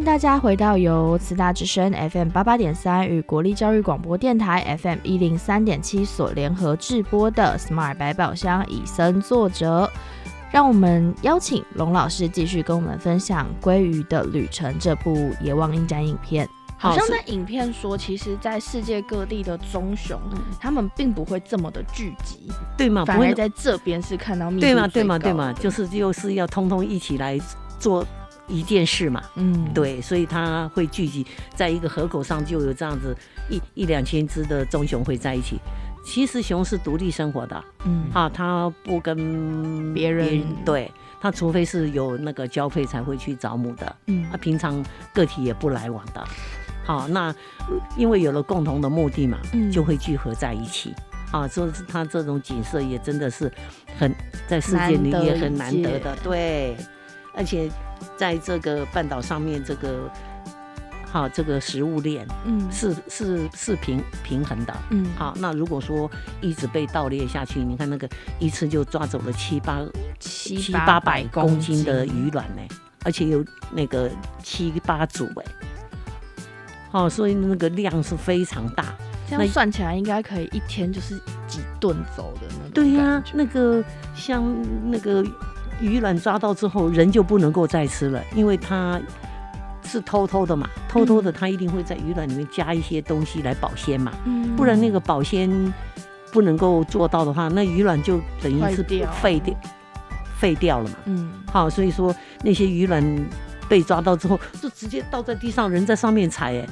迎大家回到由慈大之声 FM 八八点三与国立教育广播电台 FM 一零三点七所联合制播的 Smart 百宝箱以身作则。让我们邀请龙老师继续跟我们分享《鲑鱼的旅程》这部野望影展影片。好像在影片说，其实，在世界各地的棕熊，他们并不会这么的聚集，对吗？反而在这边是看到密度对吗？对吗？对吗？就是又是要通通一起来做一件事嘛。嗯，对，所以它会聚集在一个河口上，就有这样子一一两千只的棕熊会在一起。其实熊是独立生活的，嗯，啊，它不跟别人对，它除非是有那个交配才会去找母的，嗯，它平常个体也不来往的。好，那因为有了共同的目的嘛，就会聚合在一起。啊，所以它这种景色也真的是很在世界里也很难得的，对。而且在这个半岛上面，这个好这个食物链，嗯，是是是平平衡的，嗯。好，那如果说一直被盗猎下去，你看那个一次就抓走了七八七八百公斤的鱼卵呢，而且有那个七八组哎。好，所以那个量是非常大，这样算起来应该可以一天就是几顿走的那对呀，那个像那个鱼卵抓到之后，人就不能够再吃了，因为它是偷偷的嘛，偷偷的它一定会在鱼卵里面加一些东西来保鲜嘛，不然那个保鲜不能够做到的话，那鱼卵就等于是废掉废掉了嘛。嗯，好，所以说那些鱼卵。被抓到之后，就直接倒在地上，人在上面踩，哎，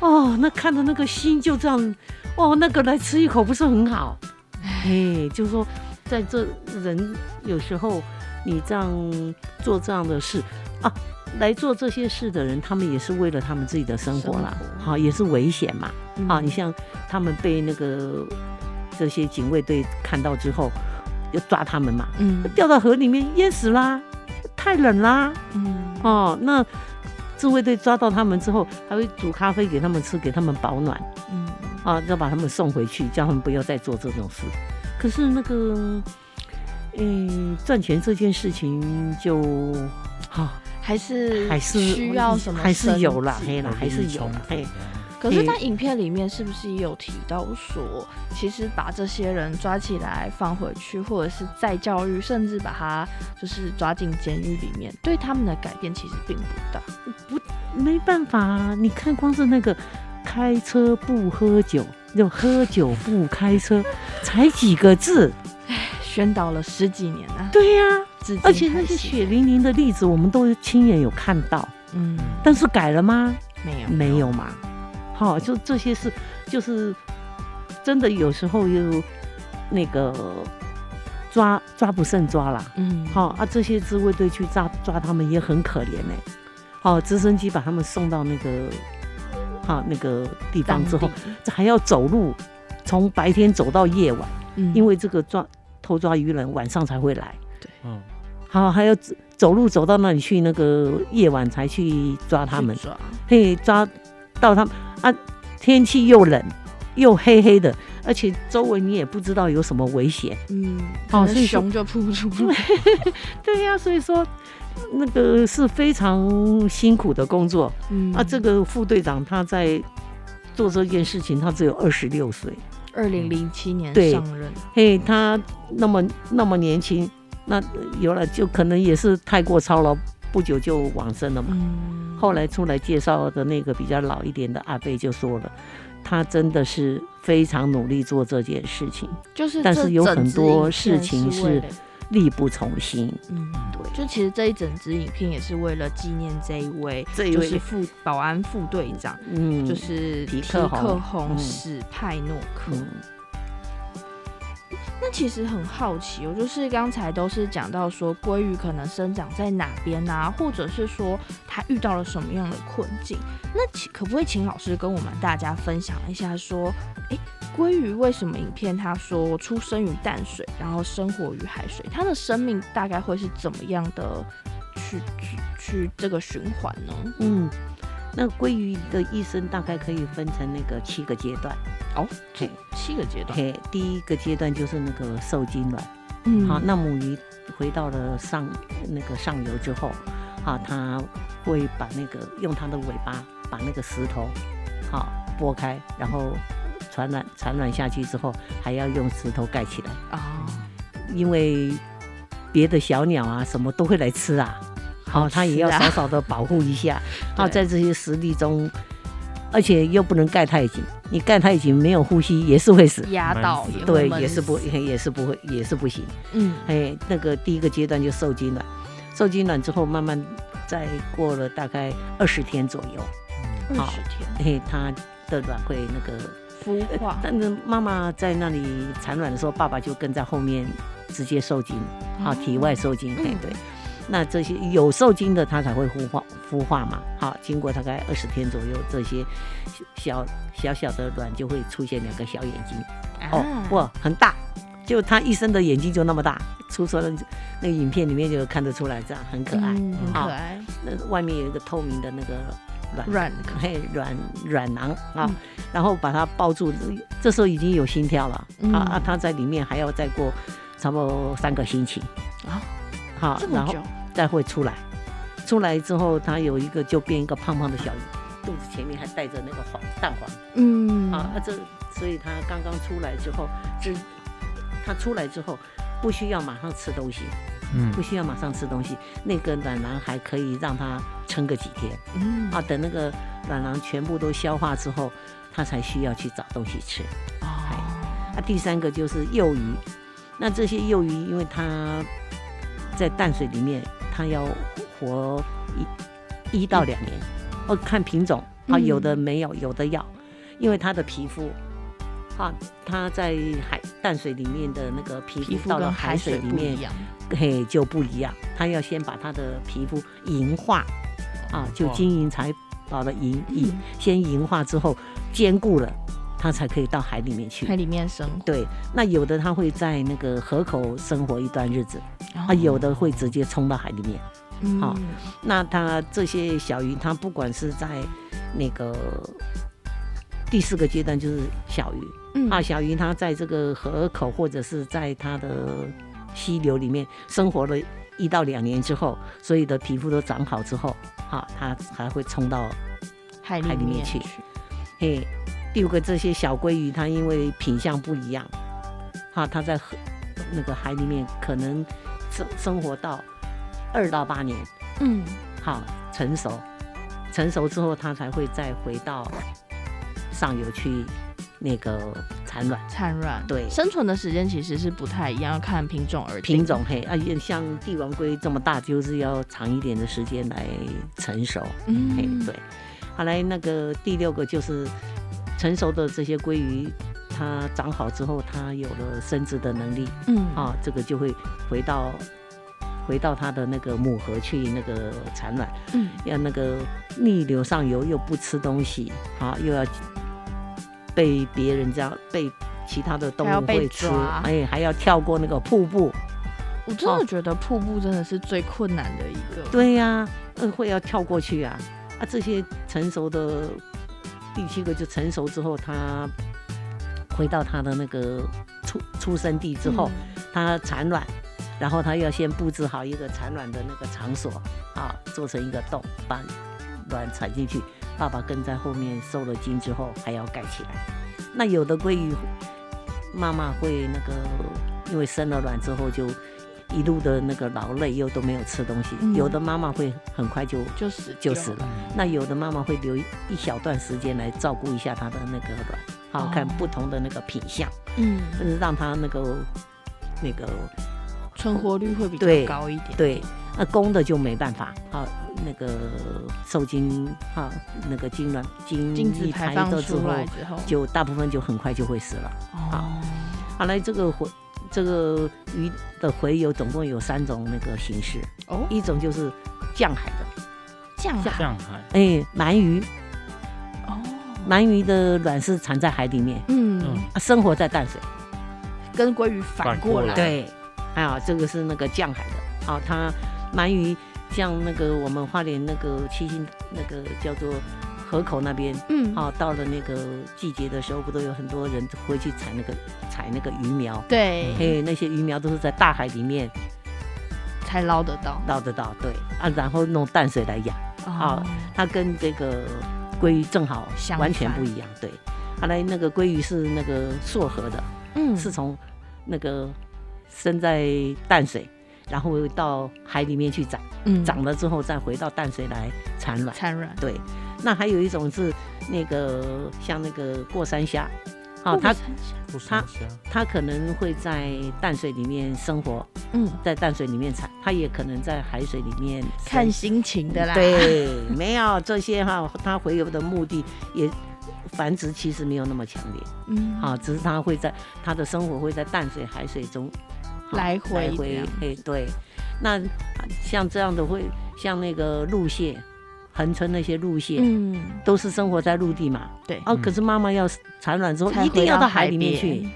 哦，那看着那个心就这样，哦，那个来吃一口不是很好？哎，就是说，在这人有时候你这样做这样的事啊，来做这些事的人，他们也是为了他们自己的生活啦，好，也是危险嘛，啊，你像他们被那个这些警卫队看到之后，要抓他们嘛，嗯，掉到河里面淹死啦。太冷啦，嗯。哦，那自卫队抓到他们之后，还会煮咖啡给他们吃，给他们保暖，嗯。啊，要把他们送回去，叫他们不要再做这种事。可是那个，嗯，赚钱这件事情就，哈，还是还是需要什么，还是有啦，黑啦，还是有嘿。可是，在影片里面是不是也有提到说，其实把这些人抓起来放回去，或者是再教育，甚至把他就是抓进监狱里面，对他们的改变其实并不大。不，没办法啊！你看，光是那个开车不喝酒，就喝酒不开车，才几个字，唉，宣导了十几年了。对呀，而且那些血淋淋的例子，我们都亲眼有看到。嗯，但是改了吗？没有，没有嘛。好，就这些事，就是真的有时候又那个抓抓不胜抓啦。嗯，好啊，这些自卫队去抓抓他们也很可怜呢。好，直升机把他们送到那个好那个地方之后，这还要走路，从白天走到夜晚，因为这个抓偷抓鱼人晚上才会来。对，嗯，好，还要走走路走到那里去，那个夜晚才去抓他们。抓，嘿，抓到他们。啊，天气又冷，又黑黑的，而且周围你也不知道有什么危险。嗯，哦，所以熊就扑不出来。对呀，所以说那个是非常辛苦的工作。嗯，啊，这个副队长他在做这件事情，他只有二十六岁，二零零七年上任。嘿，他那么那么年轻，那有了就可能也是太过操劳。不久就往生了嘛。后来出来介绍的那个比较老一点的阿贝就说了，他真的是非常努力做这件事情，就是但是有很多事情是力不从心。嗯，对，就其实这一整支影片也是为了纪念这一位，就是副保安副队长，嗯，就是皮克洪史派诺克。那其实很好奇，我就是刚才都是讲到说鲑鱼可能生长在哪边啊，或者是说它遇到了什么样的困境。那请可不可以请老师跟我们大家分享一下，说，哎，鲑鱼为什么影片他说出生于淡水，然后生活于海水，它的生命大概会是怎么样的去去去这个循环呢？嗯。那鲑鱼的一生大概可以分成那个七个阶段。哦，七七个阶段。嘿，第一个阶段就是那个受精卵，嗯，好，那母鱼回到了上那个上游之后，好，它会把那个用它的尾巴把那个石头好拨开，然后产卵产卵下去之后，还要用石头盖起来，啊，因为别的小鸟啊什么都会来吃啊，好、他也要少少的保护一下。好，对。在这些实力中，而且又不能盖太紧，你盖太紧没有呼吸也是会死。压到对，也是不死也是不会也是不行。嗯。哎，那个第一个阶段就受精卵，受精卵之后慢慢再过了大概二十天左右，好二十天。嘿，它的卵会那个，孵化，但是妈妈在那里产卵的时候，爸爸就跟在后面直接受精，啊，体外受精，哎嗯，对。那这些有受精的，它才会孵化孵化嘛。好，经过大概二十天左右，这些小小小的卵就会出现两个小眼睛。哦啊，哇，很大，就它一生的眼睛就那么大，出生的那个影片里面就看得出来，这样很可爱。嗯很可爱，那外面有一个透明的那个卵，软嘿，卵卵囊啊，嗯。然后把它抱住，这时候已经有心跳了，嗯。啊啊，它在里面还要再过差不多三个星期，啊，好这，么然后，再会出来，出来之后它有一个就变一个胖胖的小鱼，肚子前面还带着那个黄蛋黄。嗯。啊，这所以他刚刚出来之后，只他出来之后不需要马上吃东西，嗯。不需要马上吃东西，那个卵囊还可以让它撑个几天。嗯。啊，等那个卵囊全部都消化之后，它才需要去找东西吃。哦，啊，第三个就是幼鱼，那这些幼鱼因为它在淡水里面，它要活一一到两年，哦，看品种啊，有的嗯没有，有的要，因为它的皮肤。啊，它在海淡水里面的那个皮皮肤肤到了海海水里面嘿就不一样。它要先把它的皮肤银化，啊，就金银财宝的银银嗯，先银化之后坚固了，它才可以到海里面去。海里面生活，对，那有的它会在那个河口生活一段日子，啊啊，有的会直接冲到海里面。嗯。好那它这些小鱼，它不管是在那个第四个阶段，就是小鱼。嗯。啊，小鱼它在这个河口或者是在它的溪流里面生活了一到两年之后，所有的皮肤都长好之后，好，它还会冲到海海里面去。面去，嘿，第五个这些小鲑鱼，它因为品相不一样，哈，它在河那个海里面可能生生活到二到八年，嗯。好成熟，成熟之后它才会再回到上游去那个产卵。产卵，对。生存的时间其实是不太一样，要看品种而定。品种嘿啊，像帝王龟这么大，就是要长一点的时间来成熟。嘿，嗯，对，好来那个第六个就是成熟的这些鲑鱼，它长好之后，它有了生殖的能力嗯。啊，这个就会回到回到它的那个母河去那个产卵，嗯。要那个逆流上游又不吃东西啊，又要被别人这样被其他的动物会吃，哎，还要跳过那个瀑布，我真的哦觉得瀑布真的是最困难的一个，，对呀、嗯，会要跳过去啊。啊！这些成熟的第七个就成熟之后，他回到他的那个出出生地之后，他产卵，然后他要先布置好一个产卵的那个场所啊，做成一个洞，把卵产进去。爸爸跟在后面受了精之后，还要盖起来。那有的鲑鱼妈妈会那个，因为生了卵之后就一路的那个劳累，又都没有吃东西。嗯。有的妈妈会很快就就死就死了。那有的妈妈会留一一小段时间来照顾一下她的那个卵，好哦看不同的那个品相，嗯，让她那个那个存活率会比较高一点，对，那公的就没办法，好那个受精哈那个精卵精精子排放之后，出来之后，就大部分就很快就会死了。哦，好。来，这个回这个鱼的洄游总共有三种那个形式，哦，一种就是降海的，降海。降海。哎，鳗鱼，哦，鳗鱼的卵是产在海里面，嗯。生活在淡水。跟鲑鱼反反过来。对，还有这个是那个降海的，好、它鳗鱼像那个我们花莲那个七星那个叫做河口那边，嗯，好、到了那个季节的时候，不都有很多人会去采那个采那个鱼苗？对，嘿，那些鱼苗都是在大海里面。才捞得到，捞得到，对。啊，然后弄淡水来养，啊，它跟这个鲑鱼正好相完全不一样。对，后来那个鲑鱼是那个溯河的，嗯。是从那个生在淡水，然后到海里面去长，嗯。长了之后再回到淡水来产卵。产卵，对，那还有一种是那个像那个过山虾，好、它过山虾不山虾，它可能会在淡水里面生活，嗯，在淡水里面产，它也可能在海水里面看心情的啦，，对，没有这些哈，它回游的目的也繁殖其实没有那么强烈。嗯，啊，只是它会在它的生活会在淡水、海水中好来回来回哎对，那像这样的会像那个陆蟹，恒春那些路线。嗯，都是生活在陆地嘛，对，哦，嗯。可是妈妈要产卵之后，一定要到海里面去，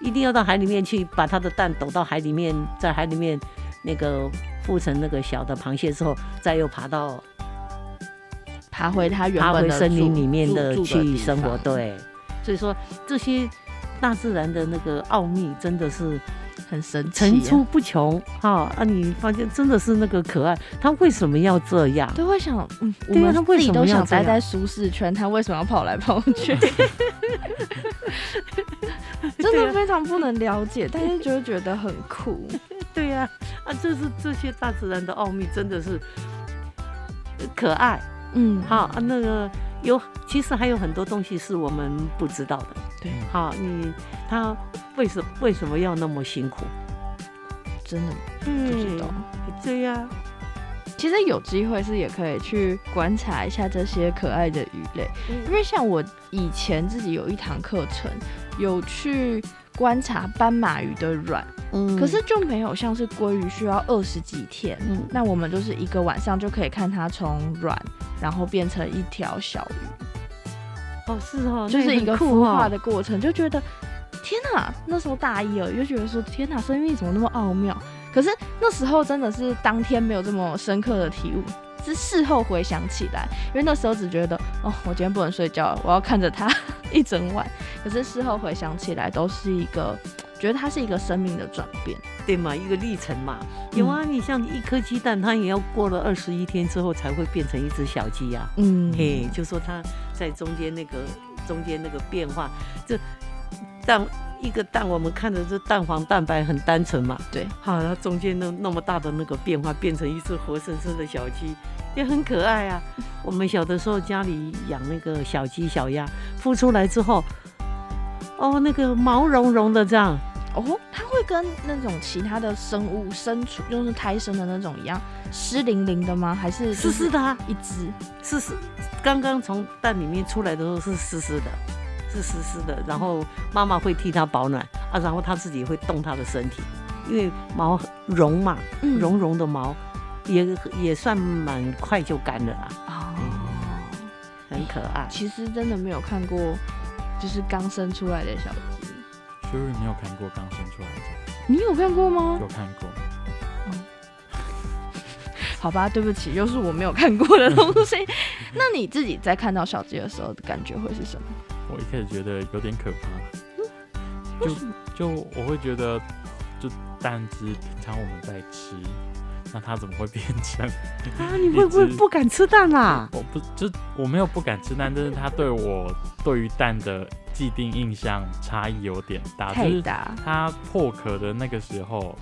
一定要到海里面去，把它的蛋抖到海里面，在海里面那个孵成那个小的螃蟹之后，再又爬到爬回它原爬回森林里面的去生活。对，所以说这些大自然的那个奥秘真的是很神奇啊，层出不穷哈啊！你发现真的是那个可爱，他为什么要这样？都会想，嗯，我对啊们他为什么都想待在舒适圈，他为什么要跑来跑去？真的非常不能了解，但是就会觉得很酷。对呀、啊，这是这些大自然的奥秘，真的是呃可爱。嗯，好啊，那个有，其实还有很多东西是我们不知道的。对，好，你他为什为什么要那么辛苦？真的不嗯知道。对呀、其实有机会是也可以去观察一下这些可爱的鱼类，因为像我以前自己有一堂课程，有去观察斑马鱼的卵，嗯。可是就没有像是鲑鱼需要二十几天，嗯。那我们就是一个晚上就可以看它从卵，然后变成一条小鱼，哦是哦，就是一个孵化的过程，就觉得天哪！那时候大一而已，就觉得说天哪，生命怎么那么奥妙？可是那时候真的是当天没有这么深刻的体悟，是事后回想起来，因为那时候只觉得哦，我今天不能睡觉了，我要看着它 一整晚。可是事后回想起来，都是一个觉得它是一个生命的转变。对嘛，一个历程嘛。有啊，你像一颗鸡蛋，它也要过了二十一天之后才会变成一只小鸡呀、嗯，嘿，就说它在中间那个中间那个变化，这蛋一个蛋，我们看着这蛋黄蛋白很单纯嘛，对，好，它中间那那么大的那个变化，变成一只活生生的小鸡，也很可爱啊。我们小的时候家里养那个小鸡小鸭，孵出来之后，哦，那个毛茸茸的这样，哦，它会跟那种其他的生物生出，就是胎生的那种一样湿淋淋的吗？还是湿湿的啊，一只？湿湿，刚刚从蛋里面出来的时候是湿湿的，是湿湿的，然后妈妈会替它保暖啊，然后它自己会动它的身体，因为毛很绒嘛，嗯绒绒的毛也也算蛮快就干了啦，哦，很可爱。其实真的没有看过，就是刚生出来的小鸡。所以你有看过刚生出来的？你有看过吗？有看过，好吧，对不起，又是我没有看过的东西。那你自己在看到小鸡的时候的感觉会是什么？我一开始觉得有点可怕，就就我会觉得，就蛋汁平常我们在吃，那它怎么会变成？啊，你会不会不敢吃蛋啦？我不就我没有不敢吃蛋，但是它对我对于蛋的既定印象差异有点大，就是太大，它破壳的那个时候，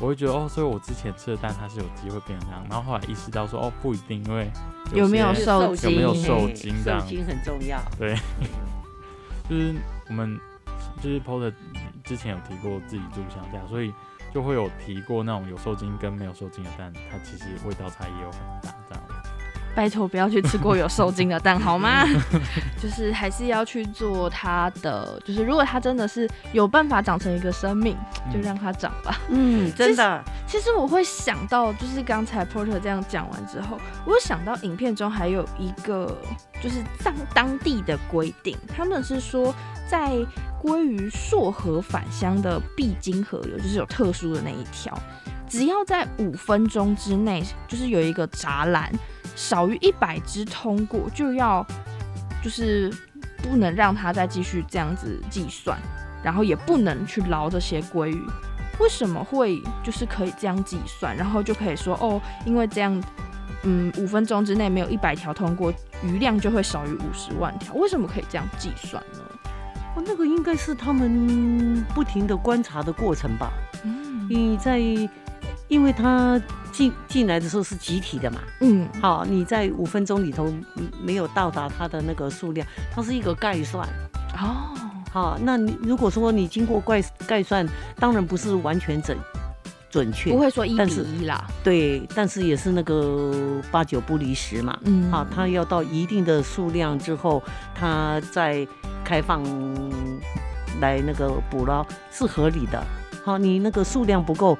我会觉得哦，所以我之前吃的蛋它是有机会变成这样，然后后来意识到说哦不一定，因为有没有些受有没有精受嘿精这样受精很重要。对 就是我们就是 POT 之前有提过自己住乡下，所以就会有提过那种有受精跟没有受精的蛋，它其实味道差异有很大这样。拜托不要去吃过有受精的蛋好吗？就是还是要去做它的，就是如果它真的是有办法长成一个生命，就让它长吧。嗯，真的，其实我会想到，就是刚才 Porter 这样讲完之后，我有想到影片中还有一个就是当当地的规定，他们是说在鲑鱼溯河返乡的必经河流，就是有特殊的那一条，只要在五分钟之内，就是有一个栅栏少于一百只通过，就要就是不能让它再继续这样子计算，然后也不能去捞这些鲑鱼。为什么会就是可以这样计算，然后就可以说哦，因为这样嗯五分钟之内没有一百条通过，余量就会少于五十万条。为什么可以这样计算呢？哦，那个应该是他们不停的观察的过程吧。嗯你在，因为他进进来的时候是集体的嘛，嗯好，你在五分钟里头嗯没有到达它的那个数量，它是一个概算。哦，好，那你如果说你经过概概算，当然不是完全准准确不，会说一比一啦。对，但是也是那个八九不离十嘛。嗯好，它要到一定的数量之后，它再开放来那个捕捞是合理的。好，你那个数量不够，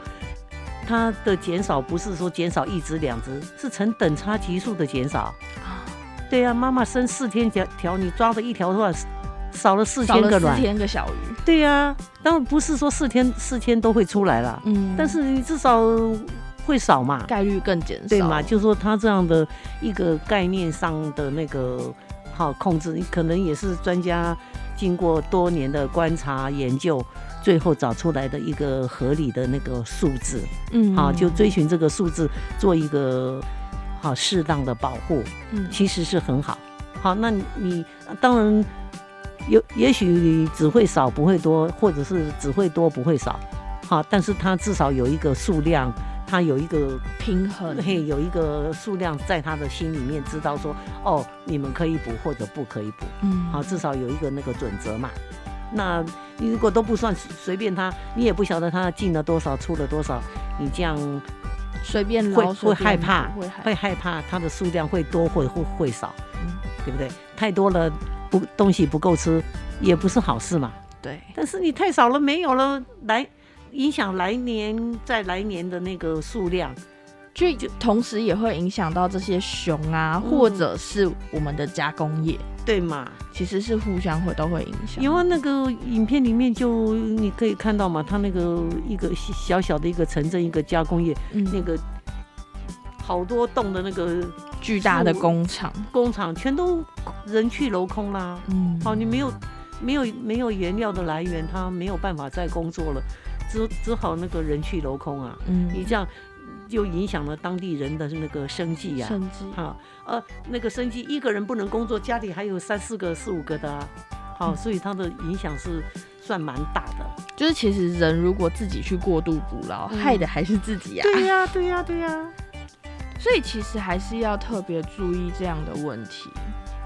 它的减少不是说减少一只两只，是呈等差级数的减少。啊对呀、妈妈生四天条条，你抓了一条的话，少了四千个卵。天个小鱼。对呀、当然不是说四天四天都会出来了，嗯但是你至少会少嘛。概率更减少。对嘛？就说它这样的一个概念上的那个好控制，你可能也是专家经过多年的观察研究，最后找出来的一个合理的那个数字。嗯好，就追寻这个数字，做一个好适当的保护，嗯其实是很好。好，那你你当然有，也许只会少不会多，或者是只会多不会少。好，但是它至少有一个数量，它有一个平衡。嘿，有一个数量在他的心里面知道说，哦，你们可以补或者不可以补，嗯好，至少有一个那个准则嘛。那你如果都不算，随便他，你也不晓得他进了多少，出了多少，你这样随便会会害怕会害会害怕它的数量会多会会会少，嗯对不对？太多了不东西不够吃，也不是好事嘛。对，但是你太少了，没有了，来影响来年再来年的那个数量。就同时也会影响到这些熊啊，嗯或者是我们的加工业，对嘛？其实是互相会都会影响。因为，那个影片里面就你可以看到嘛，它那个一个小小的一个城镇，一个加工业，嗯那个好多栋的那个巨大的工厂，工厂全都人去楼空啦。嗯，好，你没有没有没有原料的来源，它没有办法再工作了，只只好那个人去楼空啊。嗯，你这样就影响了当地人的那个生计呀、生计啊，呃，那个生计一个人不能工作，家里还有三四个、四五个的啊。好，所以它的影响是算蛮大的。就是其实人如果自己去过度捕捞，嗯害的还是自己啊。对呀、对呀、对呀、所以其实还是要特别注意这样的问题。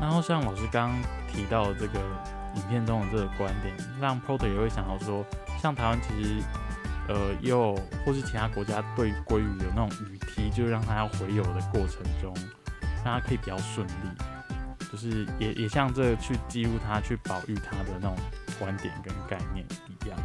然后像老师刚刚提到这个影片中的这个观点，让 Porter 也会想到说，像台湾其实呃又或是其他国家对鲑鱼有那种鱼梯，就是让它要回游的过程中，让它可以比较顺利，就是也也像这个去记录它、去保育它的那种观点跟概念一样。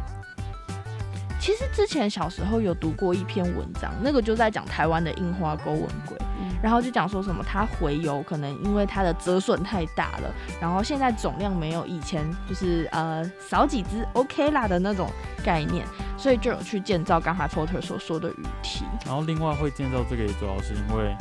其实之前小时候有读过一篇文章，那个就在讲台湾的樱花钩吻龟，嗯然后就讲说什么它回游可能因为它的折损太大了，然后现在总量没有以前就是呃少几只 OK 啦的那种概念，所以就有去建造刚才 Porter 所说的雨梯。然后另外会建造这个也主要是因为，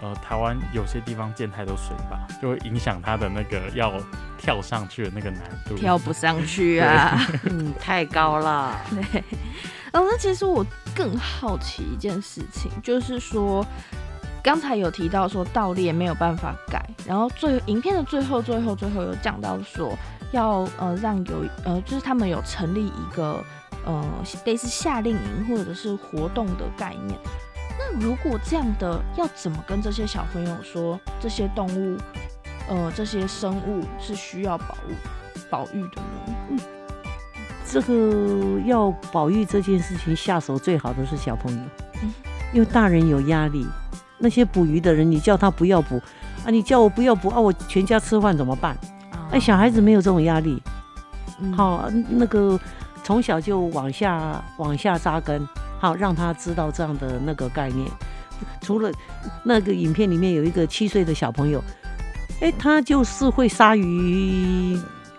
呃，台湾有些地方建太多水坝，就会影响它的那个要跳上去的那个难度。跳不上去啊！嗯，太高了。对，哦，那其实我更好奇一件事情，就是说，刚才有提到说盗猎没有办法改，然后最影片的最后最后最后有讲到说要呃让有呃就是他们有成立一个呃类似夏令营或者是活动的概念。那如果这样的，要怎么跟这些小朋友说这些动物呃这些生物是需要保育的呢？这个要保育这件事情，下手最好的是小朋友嗯，因为大人有压力。那些捕鱼的人，你叫他不要捕啊，你叫我不要捕啊，我全家吃饭怎么办？啊哎，小孩子没有这种压力，嗯好，那个从小就往下往下扎根，好，让他知道这样的那个概念。除了那个影片里面有一个七岁的小朋友，哎，他就是会杀鱼，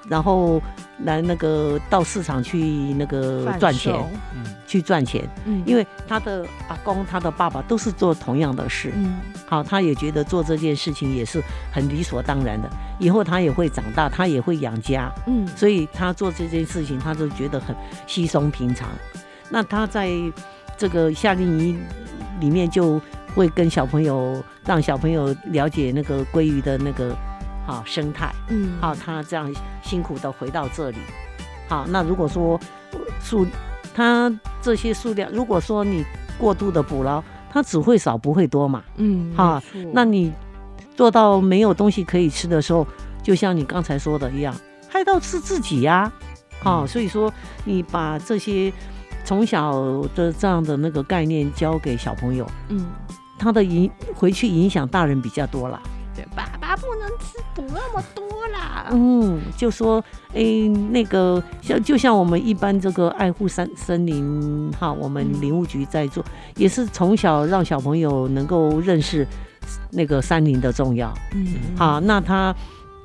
然后来那个到市场去那个赚钱，嗯，去赚钱，嗯。因为他的阿公、他的爸爸都是做同样的事，嗯。好，他也觉得做这件事情也是很理所当然的，以后他也会长大，他也会养家，嗯。所以他做这件事情，他就觉得很稀松平常。那他在这个夏令营里面就会跟小朋友让小朋友了解那个鲑鱼的那个好生态，嗯，好，他这样辛苦的回到这里，好，那如果说数他这些数量，如果说你过度的捕捞，它只会少不会多嘛，嗯，好那你做到没有东西可以吃的时候，就像你刚才说的一样，害到是自己呀、好、嗯。所以说你把这些从小的这样的那个概念教给小朋友，嗯，他的影回去影响大人比较多了。对，爸爸不能吃补那么多啦。嗯，就说诶，那个像就像我们一般这个爱护山森林哈，我们嗯林务局在做，也是从小让小朋友能够认识那个山林的重要。嗯，好，那他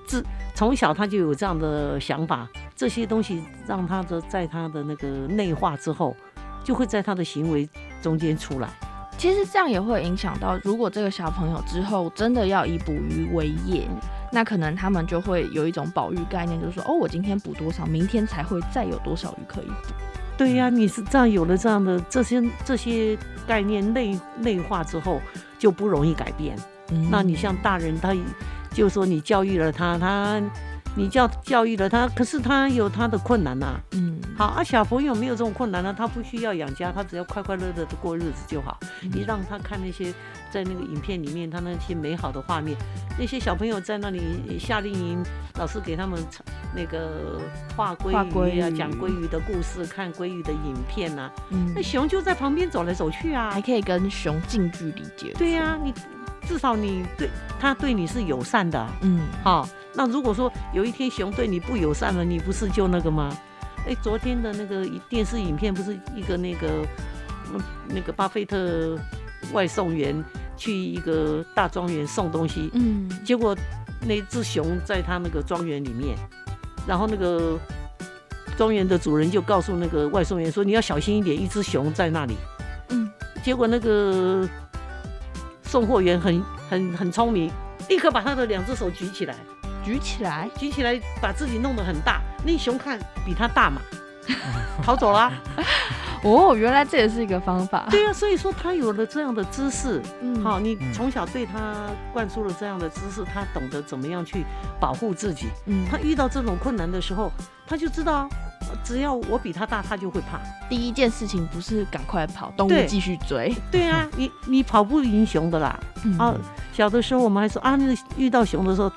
自从小他就有这样的想法，这些东西让他的在他的那个内化之后，就会在他的行为中间出来。其实这样也会影响到，如果这个小朋友之后真的要以捕鱼为业，那可能他们就会有一种保育概念，就是说，哦，我今天捕多少，明天才会再有多少鱼可以捕。对呀、你是这样有了这样的这些这些概念内内化之后，就不容易改变。嗯那你像大人，他就说你教育了他，他你教教育了他，可是他有他的困难呐、嗯，好啊，小朋友没有这种困难呢、他不需要养家，他只要快快乐乐的过日子就好。你让他看那些在那个影片里面，他那些美好的画面，那些小朋友在那里夏令营，老师给他们那个画鲑画鲑鱼啊，讲鲑鱼的故事，看鲑鱼的影片呐、嗯那熊就在旁边走来走去啊还。可以跟熊近距离接触。对呀、你至少你对他对你是友善的啊。嗯，好，那如果说有一天熊对你不友善了，你不是就那个吗？哎，昨天的那个电视影片不是一个那个嗯那个巴菲特外送员去一个大庄园送东西，嗯，结果那只熊在他那个庄园里面，然后那个庄园的主人就告诉那个外送员说：“你要小心一点，一只熊在那里。”嗯，结果那个送货员很很很聪明，立刻把他的两只手举起来，举起来。举起来把自己弄得很大。那熊看比他大嘛，逃走啦、哦，原来这也是一个方法。对啊，所以说他有了这样的知识，嗯，好，你嗯从小对他灌输了这样的知识，他懂得怎么样去保护自己。嗯，他遇到这种困难的时候，他就知道啊，只要我比他大，他就会怕。第一件事情不是赶快跑，动物对继续追。对啊，你你跑不赢熊的啦。嗯啊，小的时候我们还说啊，那个遇到熊的时候，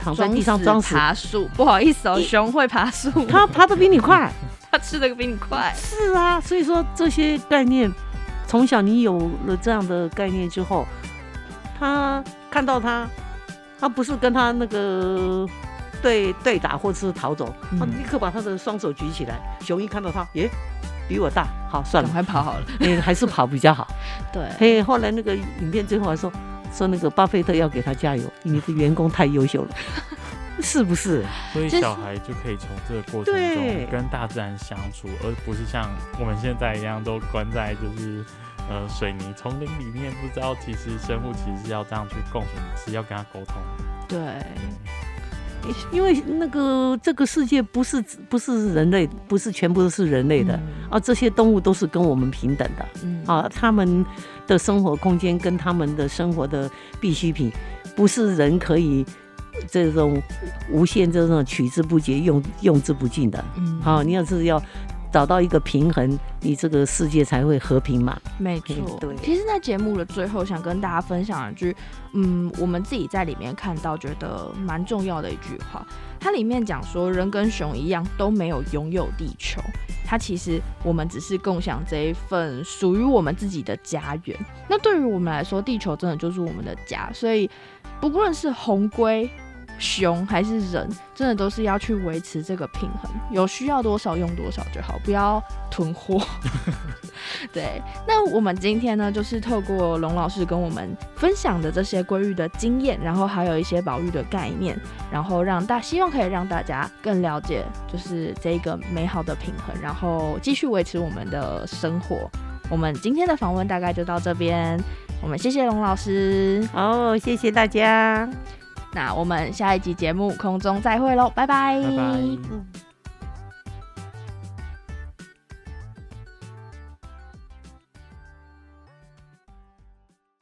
躺在地上装死，爬树，不好意思哦，熊会爬树，它爬的比你快。它吃的比你快。是啊，所以说这些概念，从小你有了这样的概念之后，他看到他，他不是跟他那个对对打或是逃走，他嗯立刻把他的双手举起来。熊一看到他，耶，比我大，好算赶了，快跑好了。你，还是跑比较好。对，嘿，后来那个影片最后还说说那个巴菲特要给他加油，你的员工太优秀了，是不是？所以小孩就可以从这个过程中跟大自然相处，而不是像我们现在一样都关在就是呃水泥丛林里面，不知道其实生物其实是要这样去共存，是要跟他沟通。对，因为那个这个世界不是不是人类，不是全部都是人类的、嗯啊，这些动物都是跟我们平等的嗯，啊，他们的生活空间跟他们的生活的必需品，不是人可以这种无限这种取之不竭、用用之不尽的。嗯，好、你要是要找到一个平衡，你这个世界才会和平嘛。没错嗯。对其实，在节目的最后，想跟大家分享一句，嗯，我们自己在里面看到觉得蛮重要的一句话。它里面讲说，人跟熊一样都没有拥有地球，它其实我们只是共享这一份属于我们自己的家园。那对于我们来说，地球真的就是我们的家，所以不论是红龟。熊还是人，真的都是要去维持这个平衡，有需要多少用多少就好，不要囤货。对，那我们今天呢，就是透过龙老师跟我们分享的这些规律的经验，然后还有一些保育的概念，然后让大希望可以让大家更了解，就是这个美好的平衡，然后继续维持我们的生活。我们今天的访问大概就到这边，我们谢谢龙老师，好，谢谢大家。那我们下一集节目空中再会喽，拜拜，